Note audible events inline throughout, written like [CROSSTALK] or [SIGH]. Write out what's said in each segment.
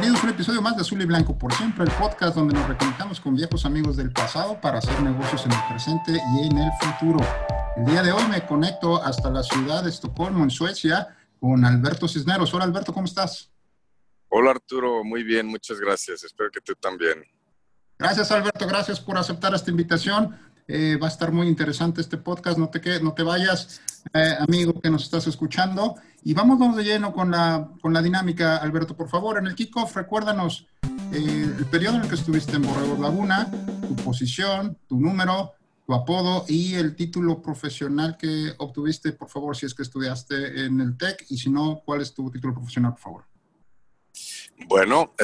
Bienvenidos a un episodio más de Azul y Blanco por siempre, el podcast donde nos reconectamos con viejos amigos del pasado para hacer negocios en el presente y en el futuro. El día de hoy me conecto hasta la ciudad de Estocolmo, en Suecia, con Alberto Cisneros. Hola Alberto, ¿cómo estás? Hola Arturo, muy bien, muchas gracias. Espero que tú también. Gracias Alberto, gracias por aceptar esta invitación. Eh, va a estar muy interesante este podcast, no te, no te vayas, eh, amigo que nos estás escuchando. Y vamos de lleno con la, con la dinámica, Alberto, por favor. En el kickoff, recuérdanos eh, el periodo en el que estuviste en Borregos Laguna, tu posición, tu número, tu apodo y el título profesional que obtuviste, por favor, si es que estudiaste en el TEC y si no, ¿cuál es tu título profesional, por favor? Bueno,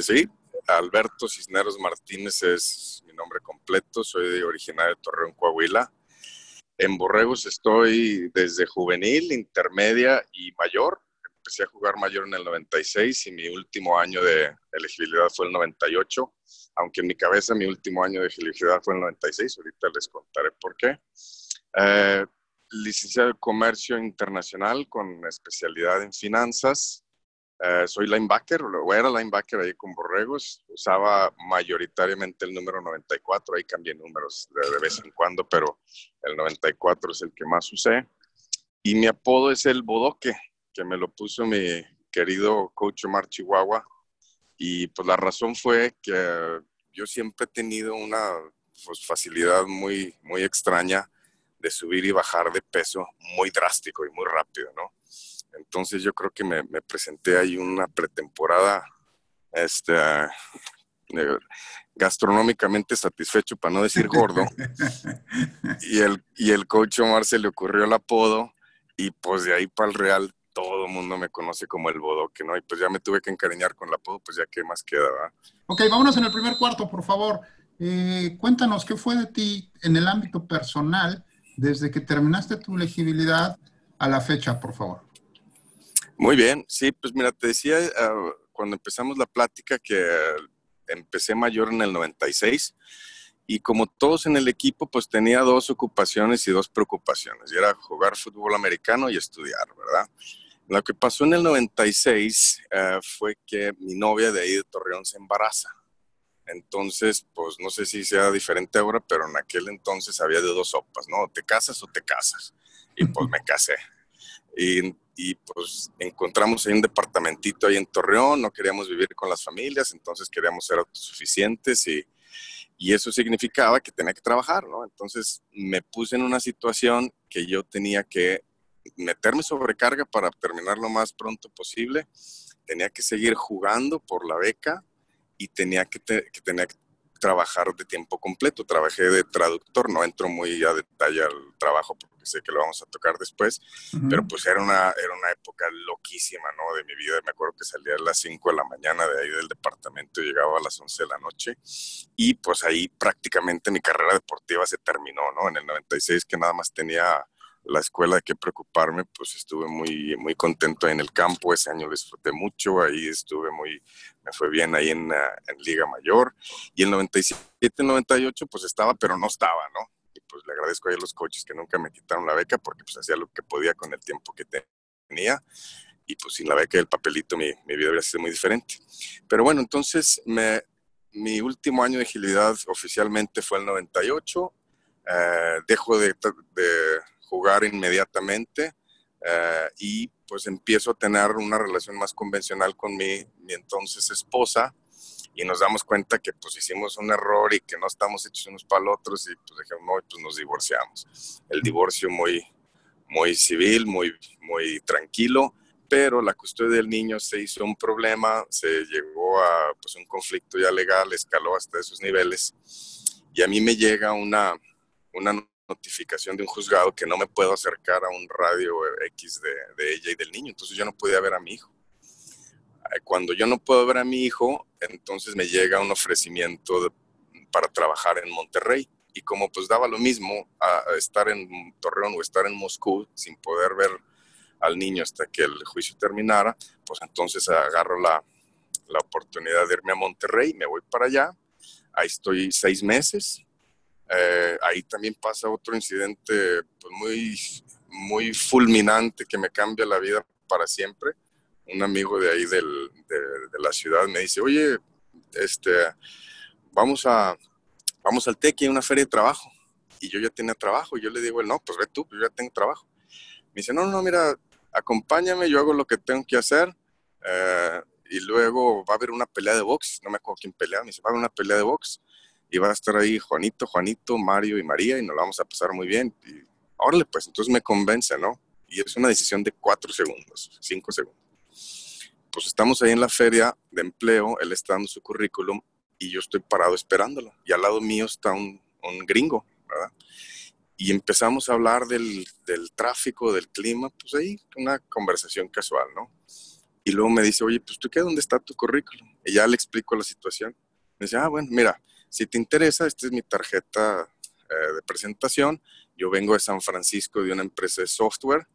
sí, Alberto Cisneros Martínez es mi nombre completo, soy originario de Torreón, Coahuila. En Borregos estoy desde juvenil, intermedia y mayor. Empecé a jugar mayor en el 96 y mi último año de elegibilidad fue el 98, aunque en mi cabeza mi último año de elegibilidad fue el 96, ahorita les contaré por qué. Eh, licenciado de Comercio Internacional con especialidad en finanzas. Eh, soy linebacker, o era linebacker ahí con Borregos. Usaba mayoritariamente el número 94, ahí cambié números de, vez en cuando, pero el 94 es el que más usé. Y mi apodo es el Bodoque, que me lo puso mi querido coach Omar Chihuahua. Y pues la razón fue que yo siempre he tenido una pues, facilidad muy, muy extraña de subir y bajar de peso muy drástico y muy rápido, ¿no? Entonces yo creo que me, presenté ahí una pretemporada este, gastronómicamente satisfecho, para no decir gordo. [LAUGHS] y, el, y el coach Omar se le ocurrió el apodo y pues de ahí para el Real todo el mundo me conoce como el bodoque, ¿no? Y pues ya me tuve que encariñar con el apodo, pues ya qué más queda, Ok, vámonos en el primer cuarto, por favor. Eh, cuéntanos, ¿qué fue de ti en el ámbito personal desde que terminaste tu elegibilidad a la fecha, por favor? Muy bien, sí, pues mira, te decía ah, cuando empezamos la plática que empecé mayor en el 96 y como todos en el equipo, pues tenía dos ocupaciones y dos preocupaciones, y era jugar fútbol americano y estudiar, ¿verdad? Lo que pasó en el 96 ah, fue que mi novia de ahí de Torreón se embaraza. Entonces, pues no sé si sea diferente ahora, pero en aquel entonces había de dos sopas, ¿no? Te casas o te casas. Y pues me [LAUGHS] casé. Y y pues encontramos ahí un departamentito ahí en Torreón, no queríamos vivir con las familias, entonces queríamos ser autosuficientes y, y eso significaba que tenía que trabajar, ¿no? Entonces me puse en una situación que yo tenía que meterme sobrecarga para terminar lo más pronto posible, tenía que seguir jugando por la beca y tenía que, que tenía que trabajar de tiempo completo. Trabajé de traductor, no entro muy a detalle al trabajo porque sé que lo vamos a tocar después, pero pues era una, era una época loquísima, ¿no? De mi vida. Me acuerdo que salía a las 5 de la mañana de ahí del departamento y llegaba a las 11 de la noche y pues ahí prácticamente mi carrera deportiva se terminó, ¿no? En el 96 que nada más tenía la escuela de qué preocuparme, pues estuve muy, muy contento en el campo, ese año disfruté mucho, ahí estuve muy, me fue bien ahí en, en Liga Mayor, y el 97, 98 pues estaba, pero no estaba, ¿no? Y pues le agradezco a los coaches que nunca me quitaron la beca porque pues hacía lo que podía con el tiempo que tenía, y pues sin la beca y el papelito mi, mi vida habría sido muy diferente. Pero bueno, entonces me, mi último año de agilidad oficialmente fue el 98, eh, dejo de, de jugar inmediatamente eh, y pues empiezo a tener una relación más convencional con mi, mi, entonces esposa y nos damos cuenta que pues hicimos un error y que no estamos hechos unos para otros y pues dijimos, no, pues nos divorciamos. El divorcio muy, muy civil, muy, muy tranquilo, pero la custodia del niño se hizo un problema, se llegó a pues, un conflicto ya legal, escaló hasta esos niveles y a mí me llega una, una notificación de un juzgado que no me puedo acercar a un radio X de, ella y del niño, entonces yo no podía ver a mi hijo. Cuando yo no puedo ver a mi hijo, entonces me llega un ofrecimiento para trabajar en Monterrey. Y como pues daba lo mismo estar en Torreón o estar en Moscú sin poder ver al niño hasta que el juicio terminara, pues entonces agarro la, la oportunidad de irme a Monterrey, me voy para allá, ahí estoy seis meses, eh, ahí también pasa otro incidente pues, muy, muy fulminante que me cambia la vida para siempre. Un amigo de ahí del, de, la ciudad me dice, oye, este, vamos, a, vamos al TEC, hay una feria de trabajo. Y yo ya tenía trabajo. Y yo le digo, no, pues ve tú, yo ya tengo trabajo. Me dice, no, no, mira, acompáñame, yo hago lo que tengo que hacer. Eh, y luego va a haber una pelea de box. No me acuerdo quién pelea. Me dice, va a haber una pelea de box y va a estar ahí Juanito, Juanito, Mario y María y nos la vamos a pasar muy bien. Y órale, pues entonces me convence, ¿no? Y es una decisión de cuatro segundos, cinco segundos. Pues estamos ahí en la feria de empleo, él está dando su currículum y yo estoy parado esperándolo. Y al lado mío está un, un gringo, ¿verdad? Y empezamos a hablar del, del, tráfico, del clima, pues ahí una conversación casual, ¿no? Y luego me dice, oye, pues tú qué, ¿dónde está tu currículum? Y ya le explico la situación. Me dice, ah, bueno, mira, si te interesa, esta es mi tarjeta eh, de presentación. Yo vengo de San Francisco de una empresa de software.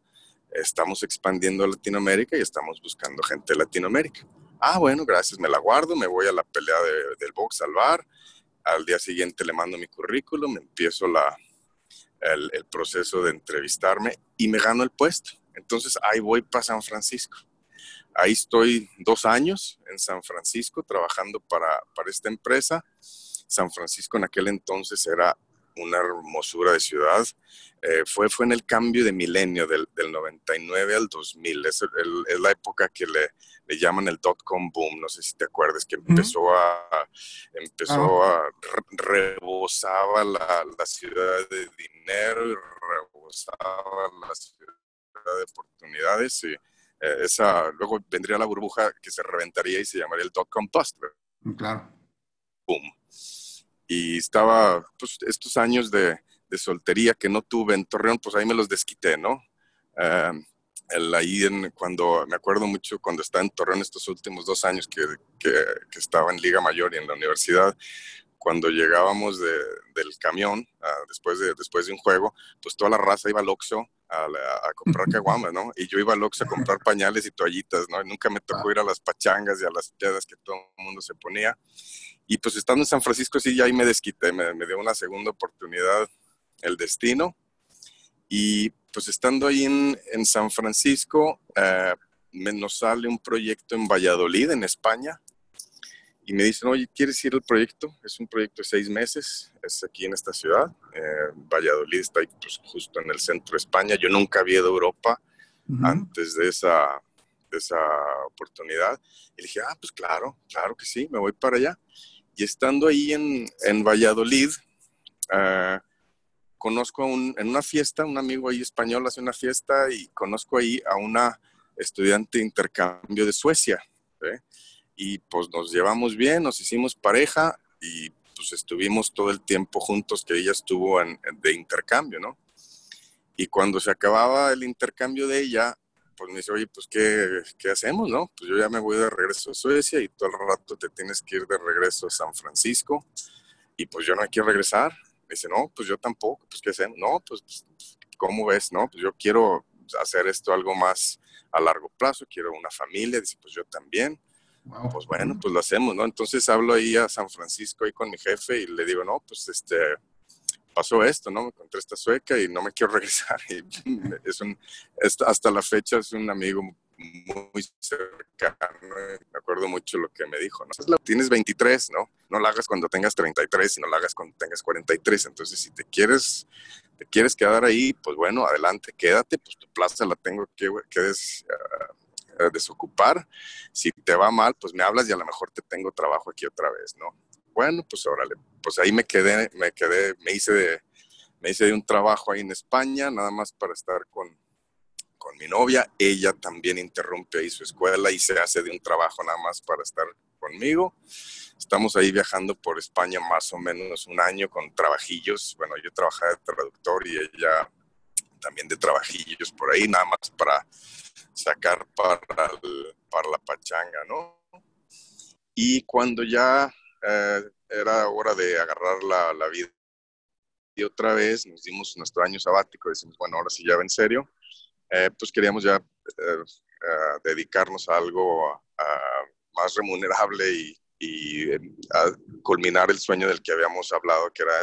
Estamos expandiendo a Latinoamérica y estamos buscando gente de Latinoamérica. Ah, bueno, gracias, me la guardo, me voy a la pelea del box al bar. Al día siguiente le mando mi currículum, empiezo la, el, el proceso de entrevistarme y me gano el puesto. Entonces ahí voy para San Francisco. Ahí estoy dos años en San Francisco trabajando para, para esta empresa. San Francisco en aquel entonces era una hermosura de ciudad. Eh, fue, fue en el cambio de milenio, del, del 99 al 2000. Es, es, la época que le, le llaman el dot-com boom. No sé si te acuerdas, que empezó a, empezó ah. a, rebosaba la, la, ciudad de dinero y rebosaba la ciudad de oportunidades. Y, eh, esa, luego vendría la burbuja que se reventaría y se llamaría el dot-com bust. Claro. Boom y estaba, pues, estos años de, de, soltería que no tuve en Torreón, pues ahí me los desquité, ¿no? El, ahí cuando, me acuerdo mucho cuando estaba en Torreón estos últimos dos años que, que, que estaba en Liga Mayor y en la universidad, cuando llegábamos de, del camión, uh, después, de, después de un juego, pues toda la raza iba al Oxxo a, a, comprar caguamas, ¿no? Y yo iba al Oxxo a comprar [LAUGHS] pañales y toallitas, ¿no? Y nunca me tocó ir a las pachangas y a las pedas que todo el mundo se ponía. Y pues estando en San Francisco, sí, ya ahí me desquité, me, me dio una segunda oportunidad el destino. Y pues estando ahí en, en San Francisco, eh, me nos sale un proyecto en Valladolid, en España. Y me dicen, oye, ¿quieres ir al proyecto? Es un proyecto de seis meses, es aquí en esta ciudad. Eh, Valladolid está ahí pues, justo en el centro de España. Yo nunca había ido a Europa uh -huh. antes de esa, de esa oportunidad. Y dije, ah, pues claro, claro que sí, me voy para allá. Y estando ahí en, en Valladolid, uh, conozco un, en una fiesta, un amigo ahí español hace una fiesta y conozco ahí a una estudiante de intercambio de Suecia. ¿eh? Y pues nos llevamos bien, nos hicimos pareja y pues estuvimos todo el tiempo juntos que ella estuvo en, de intercambio, ¿no? Y cuando se acababa el intercambio de ella, pues me dice, oye, pues ¿qué, ¿qué, hacemos, no? Pues yo ya me voy de regreso a Suecia y todo el rato te tienes que ir de regreso a San Francisco y pues yo no quiero regresar. Me dice, no, pues yo tampoco, pues ¿qué hacemos? No, pues, ¿cómo ves, no? Pues yo quiero hacer esto algo más a largo plazo, quiero una familia, dice, pues yo también. Wow. Pues bueno, pues lo hacemos, ¿no? Entonces hablo ahí a San Francisco ahí con mi jefe y le digo, no, pues este, pasó esto, ¿no? Me encontré esta sueca y no me quiero [LAUGHS] regresar. Y es un, hasta la fecha es un amigo muy cercano. Me acuerdo mucho lo que me dijo, ¿no? Tienes 23, ¿no? No la hagas cuando tengas 33 y no la hagas cuando tengas 43. Entonces, si te quieres, te quieres quedar ahí, pues bueno, adelante, quédate, pues tu plaza la tengo que, que uh, desocupar. Si te va mal, pues me hablas y a lo mejor te tengo trabajo aquí otra vez, ¿no? Bueno, pues órale, pues ahí me quedé, me quedé, me hice de, me hice de un trabajo ahí en España, nada más para estar con, con mi novia. Ella también interrumpe ahí su escuela y se hace de un trabajo nada más para estar conmigo. Estamos ahí viajando por España más o menos un año con trabajillos. Bueno, yo trabajaba de traductor y ella también de trabajillos por ahí, nada más para sacar para para la pachanga, ¿no? Y cuando ya eh, era hora de agarrar la, la, vida y otra vez nos dimos nuestro año sabático, decimos, bueno, ahora sí ya va en serio, eh, pues queríamos ya eh, dedicarnos a algo más remunerable y, y a culminar el sueño del que habíamos hablado, que era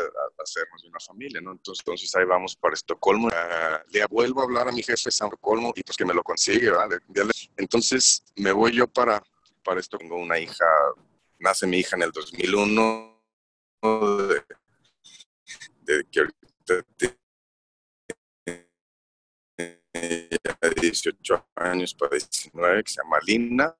hacernos una familia, ¿no? Entonces, entonces ahí vamos para Estocolmo. le vuelvo a hablar a mi jefe de Estocolmo y pues que me lo consigue, ¿vale? Entonces me voy yo para, para esto. Tengo una hija, nace mi hija en el 2001, de, de que ahorita tiene 18 años para 19, que se llama Lina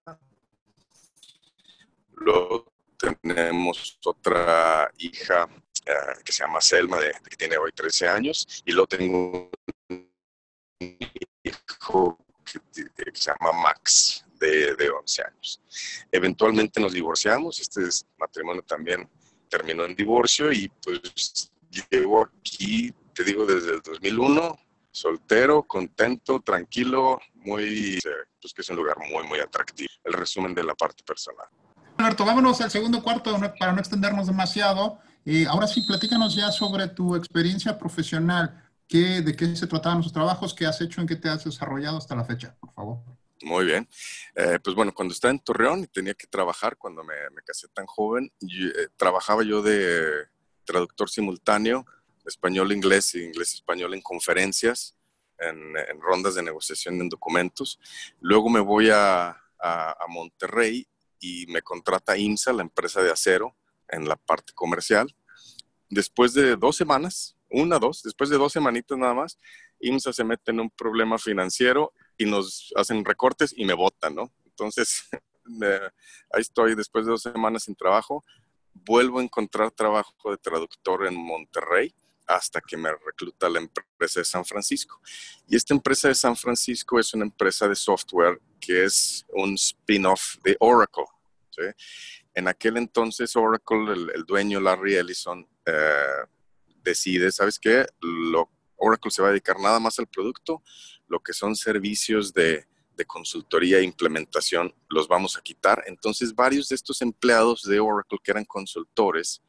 Luego tenemos otra hija eh, que se llama Selma, de, que tiene hoy 13 años, y luego tengo un hijo que, se llama Max, de, de, 11 años. Eventualmente nos divorciamos, este matrimonio también terminó en divorcio y pues llevo aquí, te digo, desde el 2001, soltero, contento, tranquilo, muy, pues que es un lugar muy, muy atractivo. El resumen de la parte personal. Alberto, vámonos al segundo cuarto para no extendernos demasiado. Eh, ahora sí, platícanos ya sobre tu experiencia profesional. ¿Qué, ¿De qué se trataban los trabajos? ¿Qué has hecho? ¿En qué te has desarrollado hasta la fecha? Por favor. Muy bien. Eh, pues bueno, cuando estaba en Torreón y tenía que trabajar, cuando me, casé tan joven, eh, trabajaba yo de traductor simultáneo, español-inglés e inglés-español en conferencias, en, rondas de negociación en documentos. Luego me voy a, a Monterrey y me contrata IMSA, la empresa de acero, en la parte comercial. Después de dos semanas, una, dos, después de dos semanitas nada más, IMSA se mete en un problema financiero y nos hacen recortes y me votan, ¿no? Entonces, [LAUGHS] ahí estoy después de dos semanas sin trabajo, vuelvo a encontrar trabajo de traductor en Monterrey hasta que me recluta la empresa de San Francisco. Y esta empresa de San Francisco es una empresa de software que es un spin-off de Oracle. En aquel entonces Oracle, el, dueño Larry Ellison, eh, decide, ¿sabes qué? Oracle se va a dedicar nada más al producto, lo que son servicios de, de consultoría e implementación los vamos a quitar. Entonces varios de estos empleados de Oracle que eran consultores,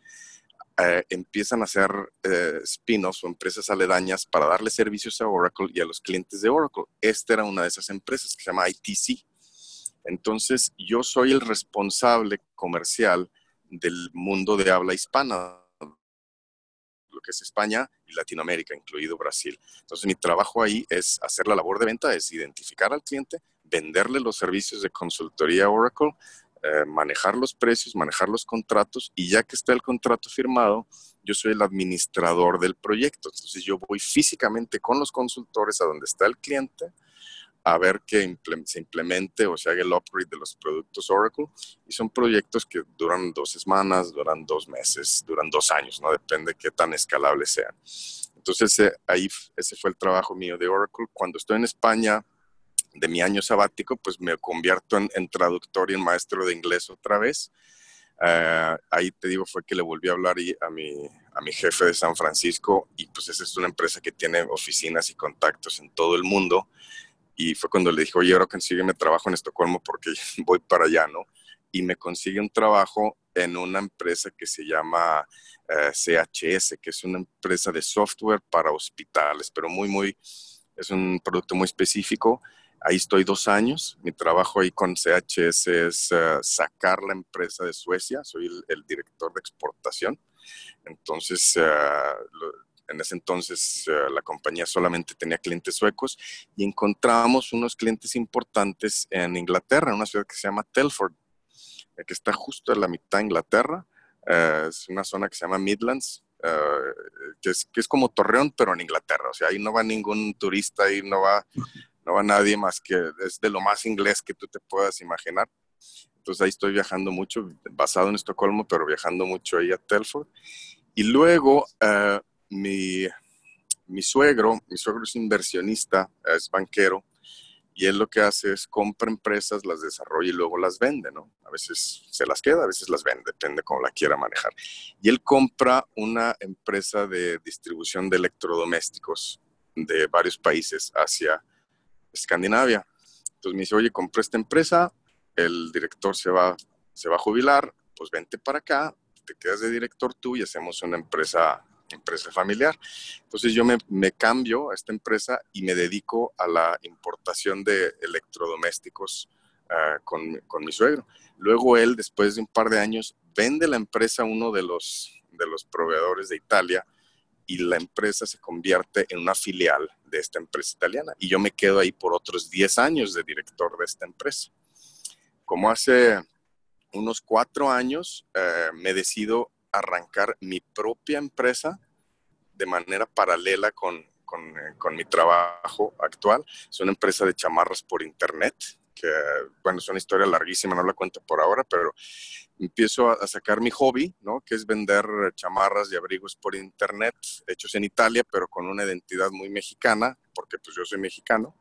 eh, empiezan a hacer eh, spin-offs o empresas aledañas para darle servicios a Oracle y a los clientes de Oracle. Esta era una de esas empresas que se llama ITC. Entonces, yo soy el responsable comercial del mundo de habla hispana, lo que es España y Latinoamérica, incluido Brasil. Entonces, mi trabajo ahí es hacer la labor de venta, es identificar al cliente, venderle los servicios de consultoría Oracle, eh, manejar los precios, manejar los contratos y ya que está el contrato firmado, yo soy el administrador del proyecto. Entonces yo voy físicamente con los consultores a donde está el cliente a ver que se implemente o se haga el upgrade de los productos Oracle. Y son proyectos que duran dos semanas, duran dos meses, duran dos años, ¿no? Depende de qué tan escalables sean. Entonces eh, ahí ese fue el trabajo mío de Oracle. Cuando estoy en España, de mi año sabático, pues me convierto en, traductor y en maestro de inglés otra vez. Eh, ahí te digo, fue que le volví a hablar a mi, a mi jefe de San Francisco y pues esa es una empresa que tiene oficinas y contactos en todo el mundo. Y fue cuando le dije, oye, ahora consígueme trabajo en Estocolmo porque [LAUGHS] voy para allá, ¿no? Y me consigue un trabajo en una empresa que se llama eh, CHS, que es una empresa de software para hospitales, pero muy, muy, es un producto muy específico Ahí estoy dos años. Mi trabajo ahí con CHS es eh, sacar la empresa de Suecia. Soy el, director de exportación. Entonces, eh, en ese entonces eh, la compañía solamente tenía clientes suecos y encontramos unos clientes importantes en Inglaterra, en una ciudad que se llama Telford, que está justo en la mitad de Inglaterra. es una zona que se llama Midlands. es, que es como Torreón, pero en Inglaterra. O sea, ahí no va ningún turista, ahí no va no va nadie más que es de lo más inglés que tú te puedas imaginar. Entonces ahí estoy viajando mucho, basado en Estocolmo, pero viajando mucho ahí a Telford. Y luego uh, mi, mi suegro, mi suegro es inversionista, es banquero, y él lo que hace es compra empresas, las desarrolla y luego las vende, ¿no? A veces se las queda, a veces las vende, depende cómo la quiera manejar. Y él compra una empresa de distribución de electrodomésticos de varios países hacia Escandinavia. Entonces me dice, oye, compré esta empresa, el director se va, se va a jubilar, pues vente para acá, te quedas de director tú y hacemos una empresa, empresa familiar. Entonces yo me, cambio a esta empresa y me dedico a la importación de electrodomésticos uh, con, con, mi suegro. Luego él, después de un par de años, vende la empresa a uno de los, de los proveedores de Italia y la empresa se convierte en una filial de esta empresa italiana. Y yo me quedo ahí por otros 10 años de director de esta empresa. Como hace unos cuatro años eh, me decido arrancar mi propia empresa de manera paralela con, con, eh, con, mi trabajo actual. Es una empresa de chamarras por internet, que, bueno, es una historia larguísima, no la cuento por ahora, pero empiezo a, sacar mi hobby, ¿no? Que es vender chamarras y abrigos por internet, hechos en Italia, pero con una identidad muy mexicana, porque pues yo soy mexicano.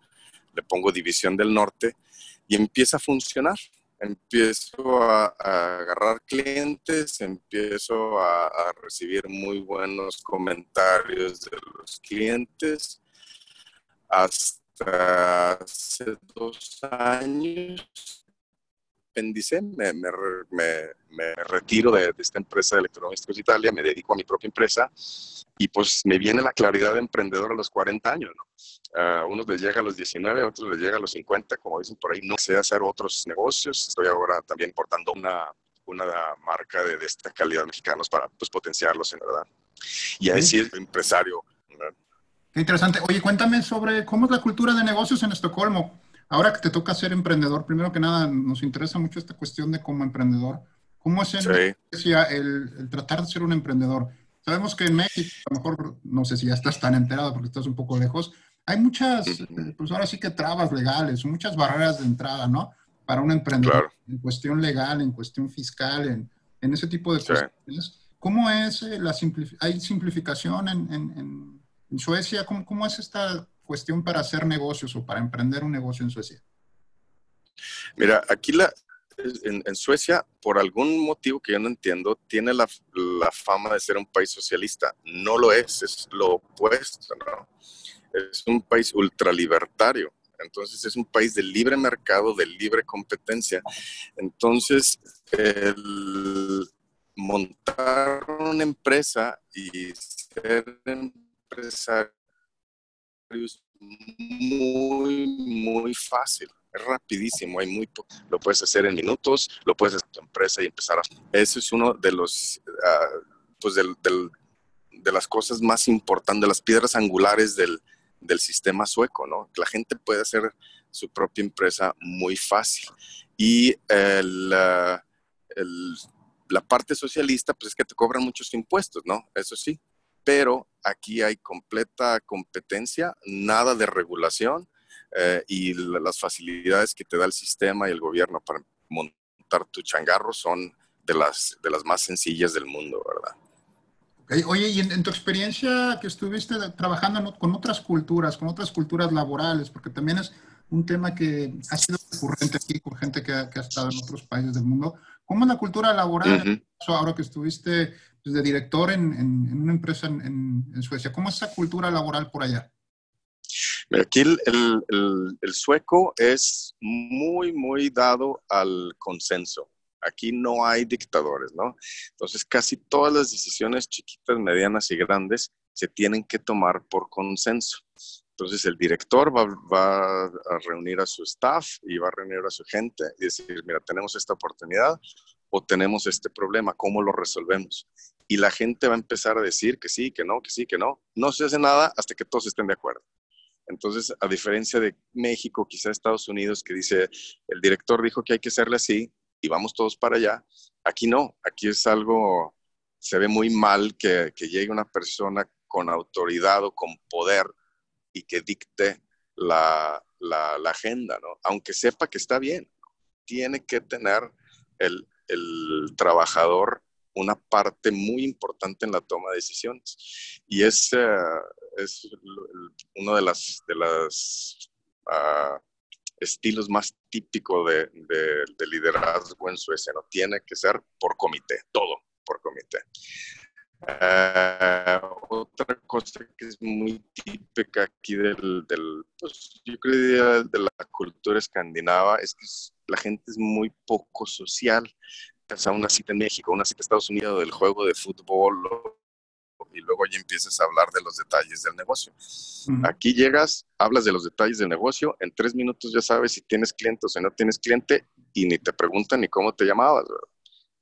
Le pongo División del Norte y empieza a funcionar empiezo a, agarrar clientes, empiezo a, a, recibir muy buenos comentarios de los clientes. Hasta hace dos años independicé, me, me, me, retiro de, de, esta empresa de electrodomésticos Italia, me dedico a mi propia empresa y pues me viene la claridad de emprendedor a los 40 años, ¿no? A unos les llega a los 19, a otros les llega a los 50, como dicen por ahí, no sé hacer otros negocios, estoy ahora también portando una, una marca de, de esta calidad mexicanos para pues potenciarlos en verdad. Y ahí sí es empresario. Qué interesante. Oye, cuéntame sobre cómo es la cultura de negocios en Estocolmo. Ahora que te toca ser emprendedor, primero que nada, nos interesa mucho esta cuestión de como emprendedor. ¿Cómo es en sí. el, el, tratar de ser un emprendedor? Sabemos que en México, a lo mejor, no sé si ya estás tan enterado porque estás un poco lejos, hay muchas, pues ahora sí que trabas legales, muchas barreras de entrada, ¿no? Para un emprendedor, claro. en cuestión legal, en cuestión fiscal, en, en ese tipo de sí. cuestiones. ¿Cómo es eh, la simplificación? ¿Hay simplificación en, en, en Suecia? ¿Cómo, ¿Cómo es esta cuestión para hacer negocios o para emprender un negocio en Suecia? Mira, aquí la, en, en, Suecia, por algún motivo que yo no entiendo, tiene la, la, fama de ser un país socialista. No lo es, es lo opuesto, ¿no? Es un país ultralibertario. Entonces es un país de libre mercado, de libre competencia. Entonces, el montar una empresa y ser empresario es muy, muy fácil. Es rapidísimo, hay muy lo puedes hacer en minutos, lo puedes hacer en tu empresa y empezar a... Ese es uno de los, uh, pues del, de las cosas más importantes, de las piedras angulares del, del sistema sueco, ¿no? La gente puede hacer su propia empresa muy fácil. Y el, uh, el, la parte socialista, pues es que te cobran muchos impuestos, ¿no? Eso sí, pero aquí hay completa competencia, nada de regulación eh, y las facilidades que te da el sistema y el gobierno para montar tu changarro son de las, de las más sencillas del mundo, ¿verdad? Okay. Oye, y en, en, tu experiencia que estuviste trabajando con otras culturas, con otras culturas laborales, porque también es un tema que ha sido recurrente aquí con gente que ha, que ha estado en otros países del mundo, ¿cómo es la cultura laboral? Uh -huh. Ahora que estuviste de director en, en, en una empresa en, en, Suecia. ¿Cómo es esa cultura laboral por allá? Aquí el, el, el, el, sueco es muy, muy dado al consenso. Aquí no hay dictadores, ¿no? Entonces casi todas las decisiones chiquitas, medianas y grandes se tienen que tomar por consenso. Entonces el director va, va, a reunir a su staff y va a reunir a su gente y decir, mira, tenemos esta oportunidad o tenemos este problema, ¿cómo lo resolvemos? y la gente va a empezar a decir que sí, que no, que sí, que no. No se hace nada hasta que todos estén de acuerdo. Entonces, a diferencia de México, quizá Estados Unidos, que dice, el director dijo que hay que hacerle así y vamos todos para allá, aquí no, aquí es algo, se ve muy mal que, que llegue una persona con autoridad o con poder y que dicte la, la, la agenda, ¿no? Aunque sepa que está bien, tiene que tener el, el trabajador una parte muy importante en la toma de decisiones. Y es, uh, es uno de las, de las uh, estilos más típicos de, de, de, liderazgo en Suecia. No tiene que ser por comité, todo por comité. Uh, otra cosa que es muy típica aquí del, del pues, yo creo de la cultura escandinava es que la gente es muy poco social. a una cita en México, una cita en Estados Unidos del juego de fútbol y luego ya empiezas a hablar de los detalles del negocio. Aquí llegas, hablas de los detalles del negocio, en tres minutos ya sabes si tienes cliente o si no tienes cliente y ni te preguntan ni cómo te llamabas.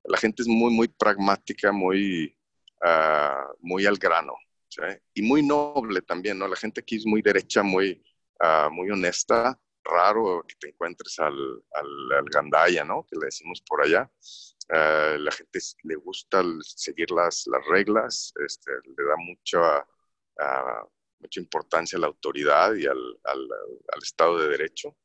La gente es muy, muy pragmática, muy, uh, muy al grano y muy noble también, ¿no? La gente aquí es muy derecha, muy, uh, muy honesta. Raro que te encuentres al, al, al gandaya, ¿no? Que le decimos por allá. Uh, la gente le gusta seguir las, las reglas, este, le da mucha, mucha importancia a la autoridad y al, al, al, Estado de Derecho.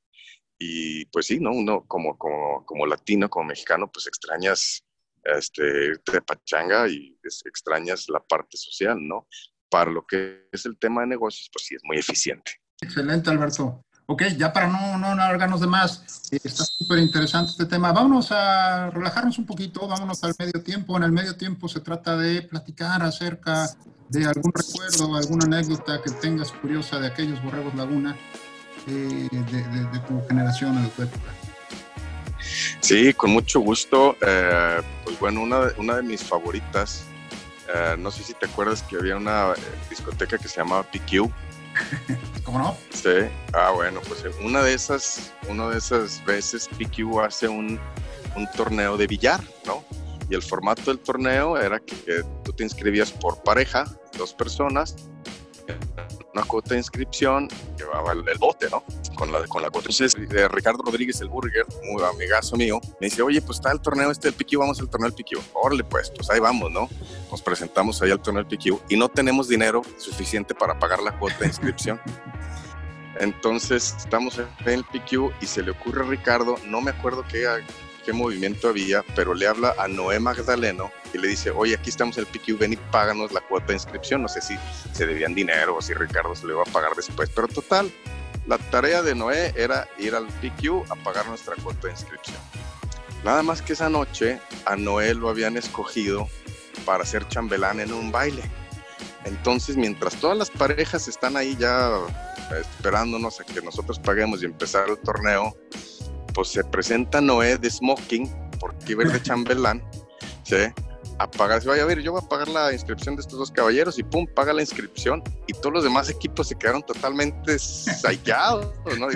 Y pues sí, ¿no? Uno como, como, como latino, como mexicano, pues extrañas este, irte de pachanga y extrañas la parte social, ¿no? para lo que es el tema de negocios, pues sí es muy eficiente. Excelente, Alberto. Ok, ya para no, no alargarnos de más, está súper interesante este tema. Vámonos a relajarnos un poquito, vámonos al medio tiempo. En el medio tiempo se trata de platicar acerca de algún recuerdo, alguna anécdota que tengas curiosa de aquellos borregos Laguna eh, de, tu generación o de tu época. Sí, con mucho gusto. Eh, pues bueno, una, una de mis favoritas eh, no sé si te acuerdas que había una eh, discoteca que se llamaba PQ. [LAUGHS] ¿Cómo no? Sí. Ah, bueno, pues eh, una de esas, una de esas veces PQ hace un, un torneo de billar, ¿no? Y el formato del torneo era que tú te inscribías por pareja, dos personas, una cuota de inscripción, llevaba el, bote, ¿no? Con la, con la cuota. Entonces, eh, Ricardo Rodríguez, el burger, muy amigazo mío, me dice, oye, pues está el torneo este del PQ, vamos al torneo del PQ. Órale, pues, pues ahí vamos, ¿no? Nos presentamos ahí al torneo del PQ y no tenemos dinero suficiente para pagar la cuota de inscripción. Entonces, estamos en el PQ y se le ocurre a Ricardo, no me acuerdo qué, qué movimiento había, pero le habla a Noé Magdaleno y le dice, oye, aquí estamos en el PQ, ven y páganos la cuota de inscripción. No sé si se debían dinero o si Ricardo se lo iba a pagar después, pero total, la tarea de Noé era ir al PQ a pagar nuestra cuota de inscripción. Nada más que esa noche a Noé lo habían escogido para ser chambelán en un baile. Entonces, mientras todas las parejas están ahí ya esperándonos a que nosotros paguemos y empezar el torneo, pues se presenta Noé de Smoking, porque iba de [LAUGHS] chambelán, ¿sí? a pagar, se vaya a ver, yo voy a pagar la inscripción de estos dos caballeros y pum, paga la inscripción y todos los demás equipos se quedaron totalmente [LAUGHS] sallados, ¿no?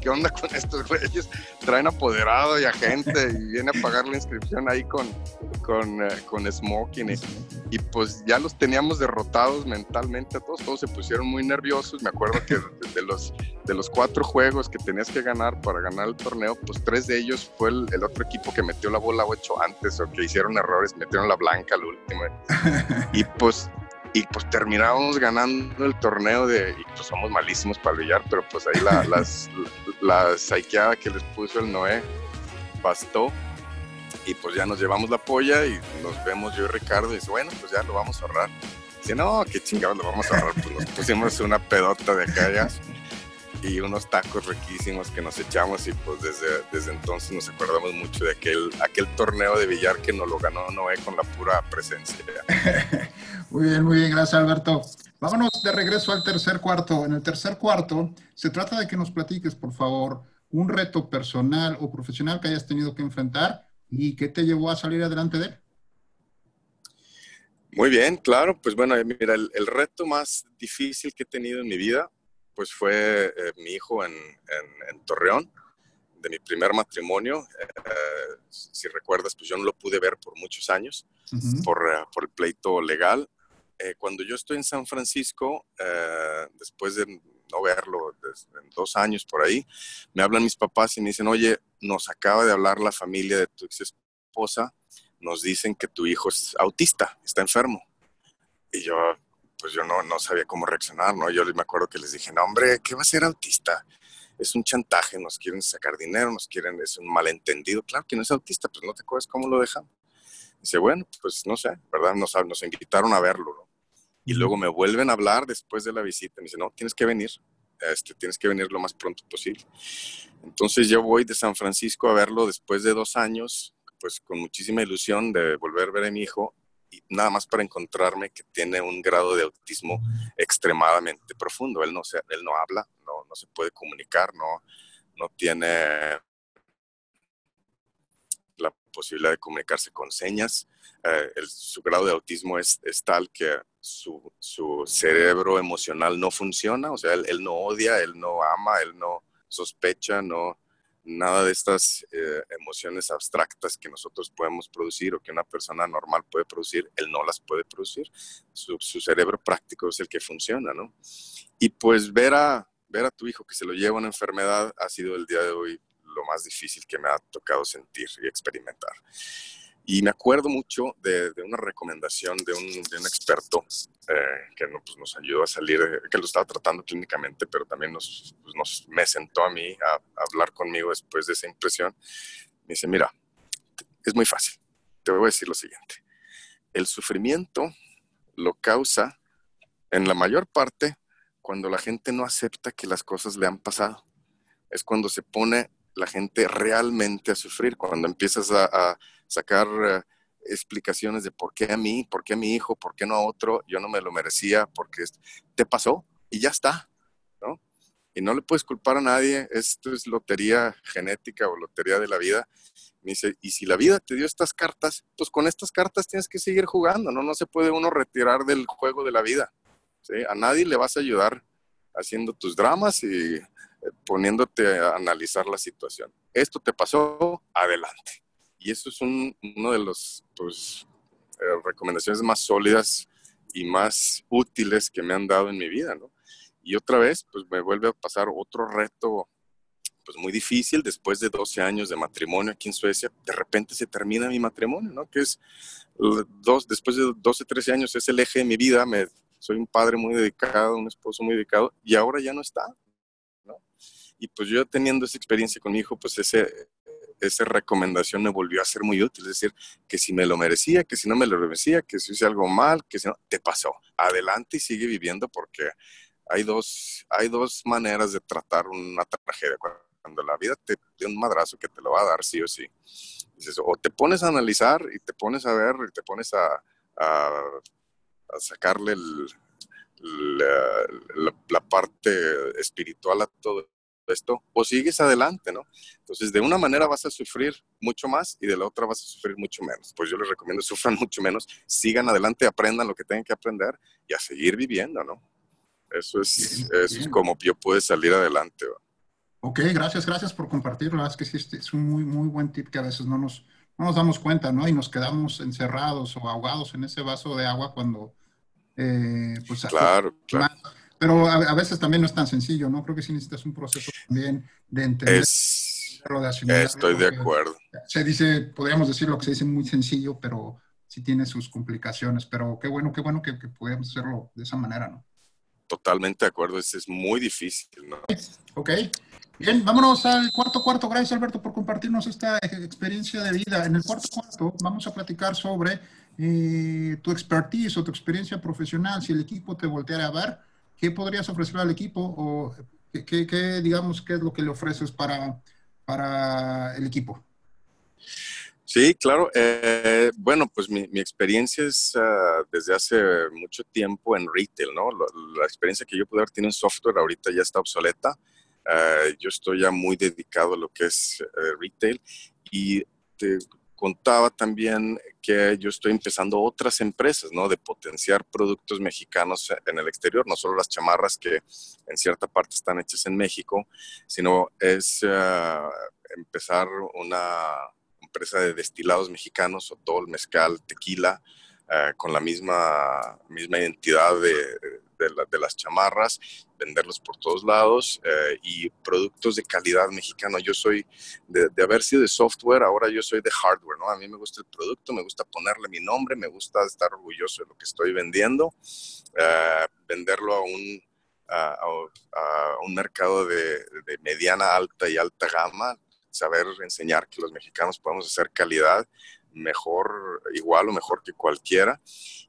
¿Qué onda [LAUGHS] con estos güeyes? Traen apoderado y agente y viene a pagar la inscripción ahí con, con, eh, con Smoking. Y, pues ya los teníamos derrotados mentalmente a todos, todos se pusieron muy nerviosos. Me acuerdo que de, los, de los cuatro juegos que tenías que ganar para ganar el torneo, pues tres de ellos fue el, el otro equipo que metió la bola ocho antes o que hicieron errores, metieron la blanca al último. [LAUGHS] y pues y pues terminamos ganando el torneo de, y pues somos malísimos para billar, pero pues ahí la, [LAUGHS] las, la saqueada que les puso el Noé bastó y pues ya nos llevamos la polla y nos vemos yo y Ricardo y dice, bueno, pues ya lo vamos a ahorrar. Dice, no, qué chingados lo vamos a ahorrar, pues nos pusimos una pedota de acá ya y unos tacos riquísimos que nos echamos y pues desde, desde entonces nos acordamos mucho de aquel, aquel torneo de billar que nos lo ganó Noé con la pura presencia. [LAUGHS] muy bien, muy bien, gracias Alberto. Vámonos de regreso al tercer cuarto. En el tercer cuarto se trata de que nos platiques, por favor, un reto personal o profesional que hayas tenido que enfrentar y qué te llevó a salir adelante de él. Muy bien, claro. Pues bueno, mira, el, el reto más difícil que he tenido en mi vida pues fue eh, mi hijo en, en, Torreón, de mi primer matrimonio. Eh, si recuerdas, pues yo no lo pude ver por muchos años, por, eh, por, el pleito legal. Cuando yo estoy en San Francisco, después de no verlo en dos años por ahí, me hablan mis papás y me dicen, oye, nos acaba de hablar la familia de tu ex esposa, nos dicen que tu hijo es autista, está enfermo. Y yo, pues yo no, no sabía cómo reaccionar, ¿no? Yo me acuerdo que les dije, no, hombre, ¿qué va a ser autista? Es un chantaje, nos quieren sacar dinero, nos quieren, es un malentendido. Claro que no es autista, pues no te acuerdas cómo lo dejan. Dice, bueno, pues no sé, ¿verdad? Nos, nos invitaron a verlo. Y luego me vuelven a hablar después de la visita. Me dice, no, tienes que venir, este, tienes que venir lo más pronto posible. Entonces yo voy de San Francisco a verlo después de dos años, pues con muchísima ilusión de volver a ver a mi hijo y nada más para encontrarme que tiene un grado de autismo extremadamente profundo. Él no, se, él no habla, no, no se puede comunicar, no, no tiene posibilidad de comunicarse con señas. Eh, su grado de autismo es, tal que su, cerebro emocional no funciona, o sea, él, no odia, él no ama, él no sospecha, no nada de estas eh, emociones abstractas que nosotros podemos producir o que una persona normal puede producir, él no las puede producir. Su, su cerebro práctico es el que funciona, ¿no? Y pues ver a, ver a tu hijo que se lo lleva una enfermedad ha sido el día de hoy lo más difícil que me ha tocado sentir y experimentar. Y me acuerdo mucho de, una recomendación de un, de un experto eh, que no, pues nos ayudó a salir, que lo estaba tratando clínicamente, pero también nos, pues nos me sentó a mí a, a, hablar conmigo después de esa impresión. Me dice, mira, es muy fácil. Te voy a decir lo siguiente. El sufrimiento lo causa en la mayor parte cuando la gente no acepta que las cosas le han pasado. Es cuando se pone la gente realmente a sufrir, cuando empiezas a, sacar eh, explicaciones de por qué a mí, por qué a mi hijo, por qué no a otro, yo no me lo merecía, porque te pasó y ya está, ¿no? Y no le puedes culpar a nadie, esto es lotería genética o lotería de la vida. Me dice, y si la vida te dio estas cartas, pues con estas cartas tienes que seguir jugando, ¿no? No se puede uno retirar del juego de la vida. A nadie le vas a ayudar haciendo tus dramas y poniéndote a analizar la situación. Esto te pasó, adelante. Y eso es un, uno de los pues, eh, recomendaciones más sólidas y más útiles que me han dado en mi vida, ¿no? Y otra vez, pues me vuelve a pasar otro reto, pues muy difícil, después de 12 años de matrimonio aquí en Suecia, de repente se termina mi matrimonio, ¿no? Que es, dos, después de 12, 13 años, es el eje de mi vida, soy un padre muy dedicado, un esposo muy dedicado, y ahora ya no está, y pues yo teniendo esa experiencia con mi hijo, pues ese, esa recomendación me volvió a ser muy útil. Es decir, que si me lo merecía, que si no me lo merecía, que si hice algo mal, que si no, te pasó. Adelante y sigue viviendo porque hay dos, hay dos maneras de tratar una tragedia. Cuando la vida te da un madrazo que te lo va a dar sí o sí. o te pones a analizar y te pones a ver y te pones a, a, sacarle la, la, parte espiritual a todo esto, o sigues adelante, ¿no? Entonces, de una manera vas a sufrir mucho más y de la otra vas a sufrir mucho menos. Pues yo les recomiendo [LAUGHS] sufran mucho menos, sigan adelante, aprendan lo que tengan que aprender y a seguir viviendo, ¿no? Eso es, eso es como yo pude salir adelante. Ok, gracias, gracias por compartirlo. La verdad es que sí, es un muy, muy buen tip que a veces no nos, no nos damos cuenta, ¿no? Y nos quedamos encerrados o ahogados en ese vaso de agua cuando, eh, pues, claro, claro. Pero a, veces también no es tan sencillo, ¿no? Creo que sí necesitas un proceso también de entender. estoy de acuerdo. Se dice, podríamos decir lo que se dice muy sencillo, pero sí tiene sus complicaciones. Pero qué bueno, qué bueno que, que podamos hacerlo de esa manera, ¿no? Totalmente de acuerdo, es, es muy difícil, ¿no? Ok. Bien, vámonos al cuarto cuarto. Gracias, Alberto, por compartirnos esta experiencia de vida. En el cuarto cuarto vamos a platicar sobre eh, tu expertise o tu experiencia profesional. Si el equipo te volteara a ver, ¿qué podrías ofrecer al equipo o qué, digamos, qué es lo que le ofreces para, para el equipo? Sí, claro. Eh, bueno, pues mi, experiencia es ah, desde hace mucho tiempo en retail, ¿no? La, experiencia que yo pude haber tenido en software ahorita ya está obsoleta. Ah, yo estoy ya muy dedicado a lo que es eh, retail y te, contaba también que yo estoy empezando otras empresas, ¿no? De potenciar productos mexicanos en el exterior, no solo las chamarras que en cierta parte están hechas en México, sino es eh, empezar una empresa de destilados mexicanos, o todo el mezcal, tequila, eh, con la misma, misma identidad de, de, las chamarras, venderlos por todos lados eh, y productos de calidad mexicano. Yo soy, de, haber sido de software, ahora yo soy de hardware, ¿no? A mí me gusta el producto, me gusta ponerle mi nombre, me gusta estar orgulloso de lo que estoy vendiendo, eh, venderlo a un, a, un mercado de, de mediana, alta y alta gama, saber enseñar que los mexicanos podemos hacer calidad mejor, igual o mejor que cualquiera.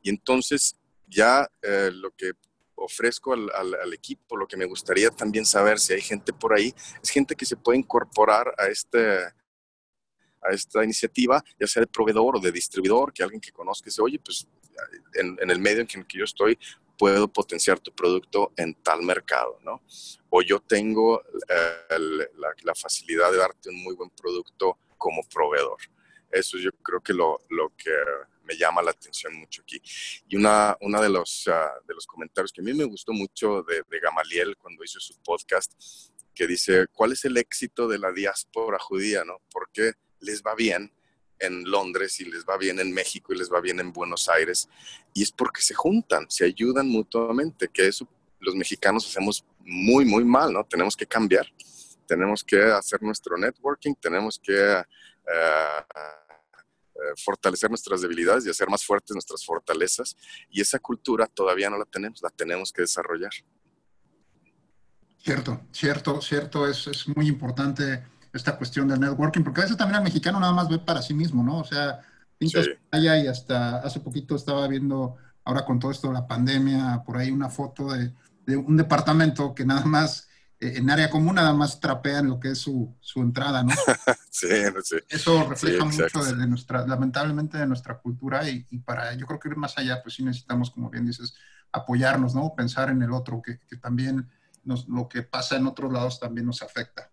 Y entonces ya eh, lo que ofrezco al, equipo, lo que me gustaría también saber si hay gente por ahí, es gente que se puede incorporar a este a esta iniciativa, ya sea de proveedor o de distribuidor, que alguien que conozca dice, oye, pues en, en el medio en que, que yo estoy, puedo potenciar tu producto en tal mercado, ¿no? O yo tengo eh, la, facilidad de darte un muy buen producto como proveedor. Eso yo creo que lo, lo que me llama la atención mucho aquí. Y una, una de, los, ah, de los comentarios que a mí me gustó mucho de, de Gamaliel cuando hizo su podcast, que dice, ¿cuál es el éxito de la diáspora judía? ¿no? ¿Por qué les va bien en Londres y les va bien en México y les va bien en Buenos Aires? Y es porque se juntan, se ayudan mutuamente, que eso los mexicanos hacemos muy, muy mal, ¿no? Tenemos que cambiar, tenemos que hacer nuestro networking, tenemos que fortalecer nuestras debilidades y hacer más fuertes nuestras fortalezas. Y esa cultura todavía no la tenemos, la tenemos que desarrollar. Cierto, cierto, cierto, es, es muy importante esta cuestión del networking, porque a veces también el mexicano nada más ve para sí mismo, ¿no? O sea, pintas allá y hasta hace poquito estaba viendo, ahora con todo esto de la pandemia, por ahí una foto de, de un departamento que nada más, eh, en área común, nada más trapean lo que es su, su entrada, ¿no? [LAUGHS] sí, sí. Eso refleja mucho de, nuestra, lamentablemente, de nuestra cultura y, y, para, yo creo que ir más allá, pues sí necesitamos, como bien dices, apoyarnos, ¿no? Pensar en el otro, que, que también nos, lo que pasa en otros lados también nos afecta.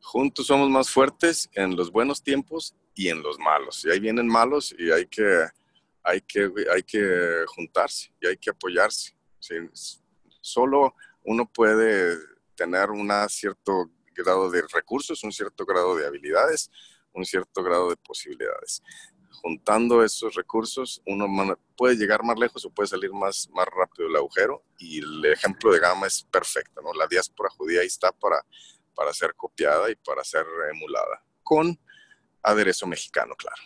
Juntos somos más fuertes en los buenos tiempos y en los malos. Y ahí vienen malos y hay que, hay que, hay que juntarse y hay que apoyarse. ¿sí? Solo uno puede tener un cierto grado de recursos, un cierto grado de habilidades, un cierto grado de posibilidades. Juntando esos recursos, uno puede llegar más lejos o puede salir más, más rápido del agujero. Y el ejemplo de Gama es perfecto, ¿no? La diáspora judía ahí está para, para ser copiada y para ser emulada, con aderezo mexicano, claro.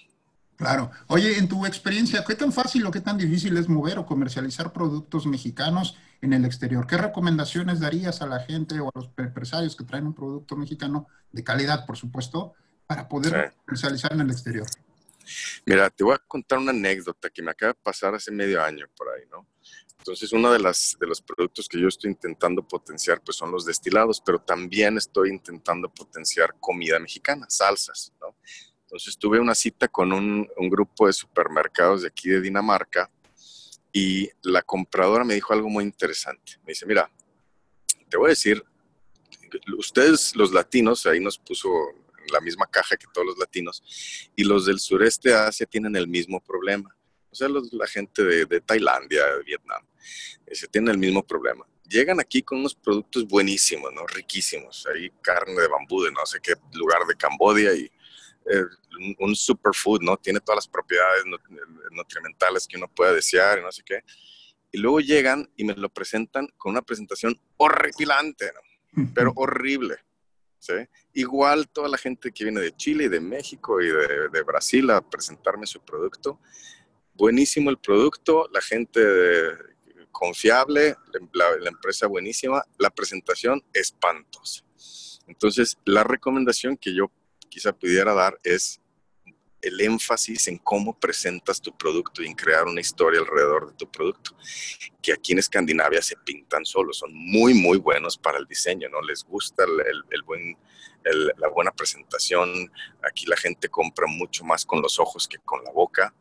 Claro. Oye, en tu experiencia, ¿qué tan fácil o qué tan difícil es mover o comercializar productos mexicanos en el exterior? ¿Qué recomendaciones darías a la gente o a los empresarios que traen un producto mexicano de calidad, por supuesto, para poder sí. comercializar en el exterior? Mira, te voy a contar una anécdota que me acaba de pasar hace medio año por ahí, ¿no? Entonces, uno de, las, de los productos que yo estoy intentando potenciar, pues son los destilados, pero también estoy intentando potenciar comida mexicana, salsas, ¿no? Entonces tuve una cita con un, grupo de supermercados de aquí de Dinamarca y la compradora me dijo algo muy interesante. Me dice, mira, te voy a decir, ustedes los latinos, ahí nos puso la misma caja que todos los latinos, y los del sureste de Asia tienen el mismo problema. O sea, la gente de, de, Tailandia, de Vietnam, se tienen el mismo problema. Llegan aquí con unos productos buenísimos, ¿no? Riquísimos. Hay carne de bambú de no sé qué lugar de Cambodia y eh, un superfood, ¿no? Tiene todas las propiedades nutrimentales que uno puede desear y no sé qué. Y luego llegan y me lo presentan con una presentación horripilante, ¿no? Pero horrible. ¿sí? Igual toda la gente que viene de Chile y de México y de, de Brasil a presentarme su producto. Buenísimo el producto, la gente de, confiable, la, la empresa buenísima, la presentación espantosa. Entonces, la recomendación que yo quizá pudiera dar es el énfasis en cómo presentas tu producto y en crear una historia alrededor de tu producto, que aquí en Escandinavia se pintan solos, son muy, muy buenos para el diseño, ¿no? Les gusta el, buen, la buena presentación, aquí la gente compra mucho más con los ojos que con la boca,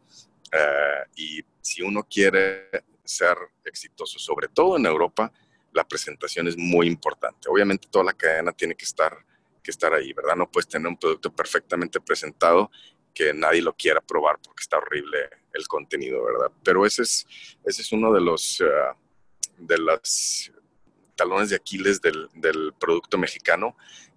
uh, y si uno quiere ser exitoso, sobre todo en Europa, la presentación es muy importante. Obviamente toda la cadena tiene que estar que estar ahí, ¿verdad? No puedes tener un producto perfectamente presentado que nadie lo quiera probar porque está horrible el contenido, ¿verdad? Pero ese es, ese es uno de los, uh, de las talones de Aquiles del, del, producto mexicano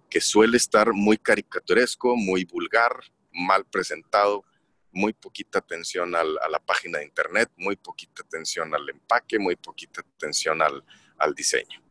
que suele estar muy caricaturesco, muy vulgar, mal presentado, muy poquita atención al, a la página de internet, muy poquita atención al empaque, muy poquita atención al, al diseño.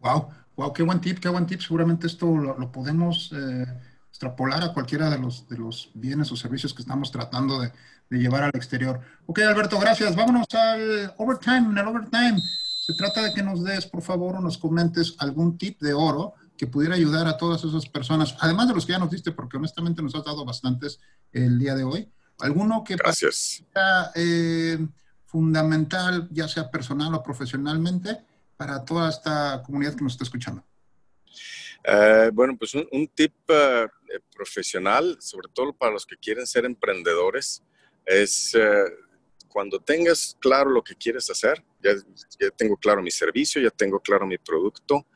Wow, Wow, qué buen tip, qué buen tip. Seguramente esto lo, lo podemos eh, extrapolar a cualquiera de los, de los bienes o servicios que estamos tratando de, de, llevar al exterior. Ok, Alberto, gracias. Vámonos al overtime. En el overtime se trata de que nos des, por favor, o nos comentes algún tip de oro que pudiera ayudar a todas esas personas, además de los que ya nos diste, porque honestamente nos has dado bastantes el día de hoy. Alguno que sea eh, fundamental, ya sea personal o profesionalmente, para toda esta comunidad que nos está escuchando? Uh, bueno, pues un, un tip uh, profesional, sobre todo para los que quieren ser emprendedores, es uh, cuando tengas claro lo que quieres hacer, ya, ya, tengo claro mi servicio, ya tengo claro mi producto,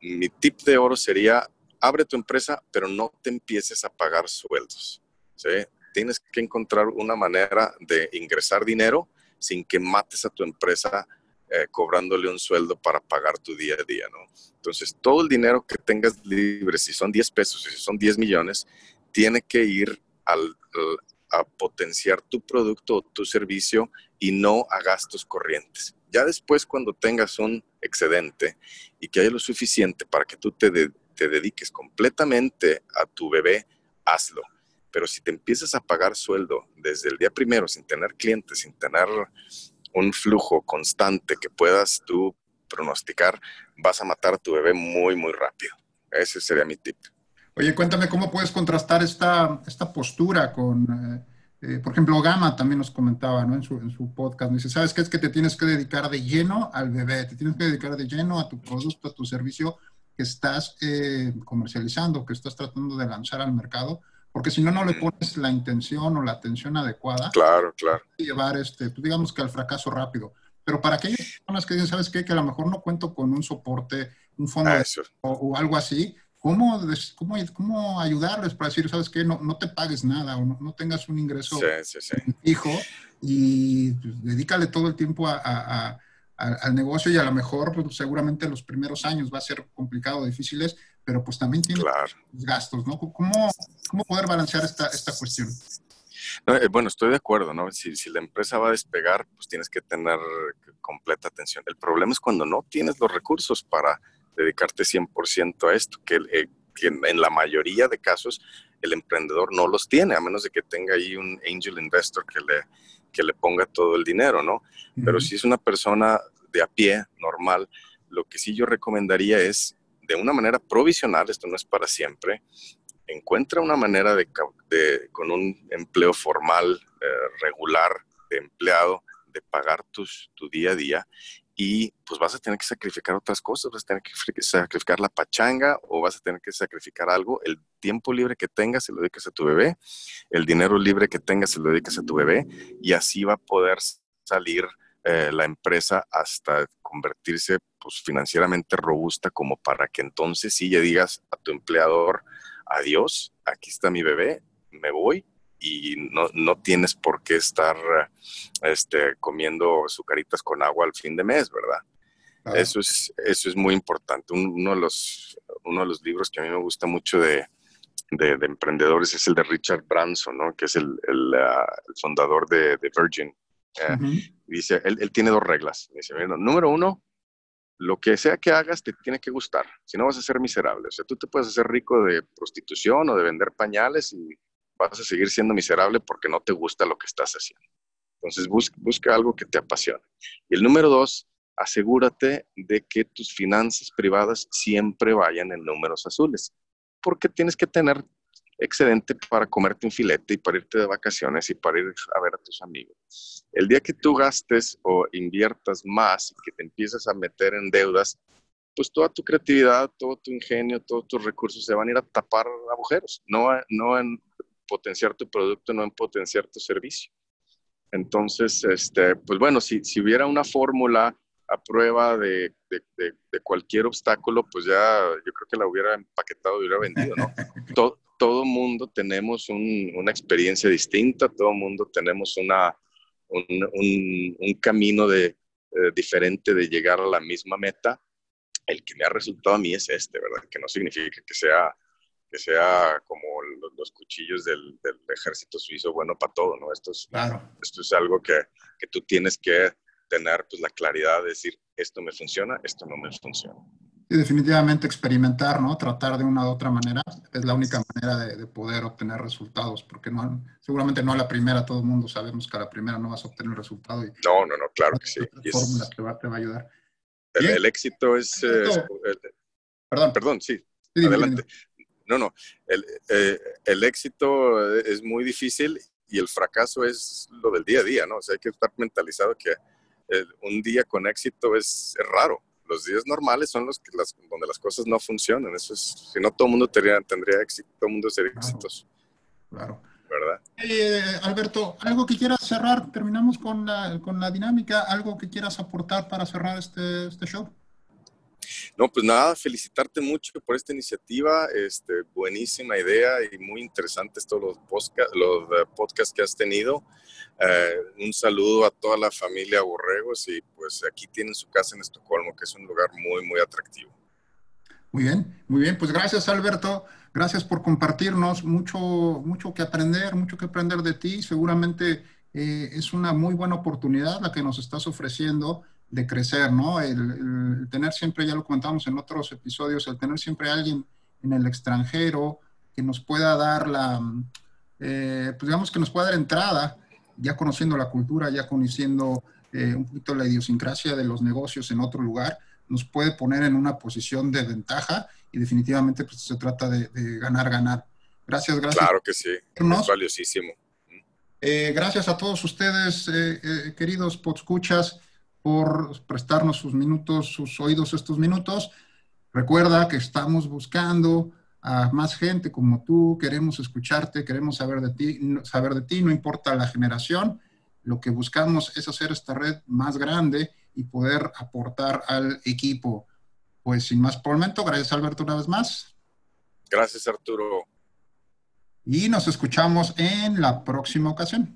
mi tip de oro sería abre tu empresa, pero no te empieces a pagar sueldos. ¿sí? Tienes que encontrar una manera de ingresar dinero sin que mates a tu empresa eh, cobrándole un sueldo para pagar tu día a día, ¿no? Entonces, todo el dinero que tengas libre, si son 10 pesos, si son 10 millones, tiene que ir a potenciar tu producto o tu servicio y no a gastos corrientes. Ya después, cuando tengas un excedente y que haya lo suficiente para que tú te dediques completamente a tu bebé, hazlo. Pero si te empiezas a pagar sueldo desde el día primero sin tener clientes, sin tener un flujo constante que puedas tú pronosticar, vas a matar a tu bebé muy, muy rápido. Ese sería mi tip. Oye, cuéntame cómo puedes contrastar esta, esta postura con, eh, eh, por ejemplo, Gama también nos comentaba ¿no? en, su, en su podcast, dice, ¿sabes qué? Es que te tienes que dedicar de lleno al bebé, te tienes que dedicar de lleno a tu producto, a tu servicio que estás eh, comercializando, que estás tratando de lanzar al mercado, porque si no, no le pones la intención o la atención adecuada. Claro, claro. Llevar, este, pues, digamos que al fracaso rápido. Pero para aquellas personas que dicen, ¿sabes qué? Que a lo mejor no cuento con un soporte, un fondo o, algo así, ¿cómo, cómo, cómo ayudarles para decir, ¿sabes qué? No, no te pagues nada o no, tengas un ingreso fijo y pues, dedícale todo el tiempo a, al negocio y a lo mejor pues, seguramente los primeros años va a ser complicado, difíciles, pero pues también tiene gastos, ¿no? ¿Cómo, ¿Cómo, poder balancear esta, esta cuestión? Eh, bueno, estoy de acuerdo, ¿no? Si, si, la empresa va a despegar, pues tienes que tener completa atención. El problema es cuando no tienes los recursos para dedicarte 100% a esto, que, eh, que, en la mayoría de casos el emprendedor no los tiene, a menos de que tenga ahí un angel investor que le, que le ponga todo el dinero, ¿no? Pero si es una persona de a pie, normal, lo que sí yo recomendaría es de una manera provisional, esto no es para siempre, encuentra una manera de, con un empleo formal, eh, regular, de empleado, de pagar tus, tu día a día y pues vas a tener que sacrificar otras cosas, vas a tener que sacrificar la pachanga o vas a tener que sacrificar algo, el tiempo libre que tengas se lo dedicas a tu bebé, el dinero libre que tengas se lo dedicas a tu bebé y así va a poder salir eh, la empresa hasta convertirse pues, financieramente robusta como para que entonces sí ya digas a tu empleador, adiós, aquí está mi bebé, me voy y no, no tienes por qué estar este, comiendo sucaritas con agua al fin de mes, ¿verdad? Eso, es, eso es muy importante. Uno de, los, uno de los libros que a mí me gusta mucho de, de, emprendedores es el de Richard Branson, ¿no? que es el, el, ah, fundador de, de Virgin. Eh, dice, él, él, tiene dos reglas. Dice, número uno, lo que sea que hagas te tiene que gustar, si no vas a ser miserable. O sea, tú te puedes hacer rico de prostitución o de vender pañales y vas a seguir siendo miserable porque no te gusta lo que estás haciendo. Entonces busca, busca algo que te apasione. Y el número dos, asegúrate de que tus finanzas privadas siempre vayan en números azules, porque tienes que tener excedente para comerte un filete y para irte de vacaciones y para ir a ver a tus amigos. El día que tú gastes o inviertas más y que te empiezas a meter en deudas, pues toda tu creatividad, todo tu ingenio, todos tus recursos se van a ir a tapar agujeros, no, no en potenciar tu producto, no en potenciar tu servicio. Entonces, este, pues bueno, si, si hubiera una fórmula a prueba de, de, de, cualquier obstáculo, pues ya yo creo que la hubiera empaquetado y hubiera vendido, ¿no? [LAUGHS] todo, todo mundo tenemos una experiencia distinta, todo mundo tenemos una, un, un, camino de, eh, diferente de llegar a la misma meta. El que me ha resultado a mí es este, ¿verdad? Que no significa que sea, que sea como los, cuchillos del, del, ejército suizo bueno para todo, ¿no? Esto es, esto es algo que, que tú tienes que tener pues, la claridad de decir, esto me funciona, esto no me funciona. Y definitivamente experimentar, ¿no? Tratar de una u otra manera es la única manera de, poder obtener resultados, porque no, seguramente no a la primera, todo el mundo sabemos que a la primera no vas a obtener resultado. Y no, no, no, claro que sí. Fórmula te va, te va, a ayudar. El, éxito es... Eh, perdón. Perdón, sí. adelante. No, no. El, eh, el éxito es muy difícil y el fracaso es lo del día a día, ¿no? O sea, hay que estar mentalizado que un día con éxito es, raro. Los días normales son los que las, donde las cosas no funcionan. Eso es, si no todo el mundo tendría, tendría éxito, todo el mundo sería exitoso. Claro. ¿Verdad? Eh, Alberto, algo que quieras cerrar, terminamos con la, con la dinámica, algo que quieras aportar para cerrar este, este show. No, pues nada, felicitarte mucho por esta iniciativa, este, buenísima idea y muy interesantes todos los, podcast, los eh, podcasts que has tenido. Eh, un saludo a toda la familia Borregos y pues aquí tienen su casa en Estocolmo, que es un lugar muy, muy atractivo. Muy bien, muy bien, pues gracias Alberto, gracias por compartirnos, mucho, mucho que aprender, mucho que aprender de ti, seguramente eh, es una muy buena oportunidad la que nos estás ofreciendo de crecer, ¿no? El, tener siempre, ya lo comentamos en otros episodios, el tener siempre alguien en el extranjero que nos pueda dar la, eh, pues digamos que nos pueda dar entrada, ya conociendo la cultura, ya conociendo eh, un poquito la idiosincrasia de los negocios en otro lugar, nos puede poner en una posición de ventaja y definitivamente pues, se trata de, ganar, ganar. Gracias, gracias. Claro que sí, es valiosísimo. Eh, gracias a todos ustedes, queridos podscuchas por prestarnos sus minutos, sus oídos estos minutos. Recuerda que estamos buscando a más gente como tú, queremos escucharte, queremos saber de ti, saber de ti, no importa la generación. Lo que buscamos es hacer esta red más grande y poder aportar al equipo. Pues sin más por el momento, gracias Alberto una vez más. Gracias Arturo. Y nos escuchamos en la próxima ocasión.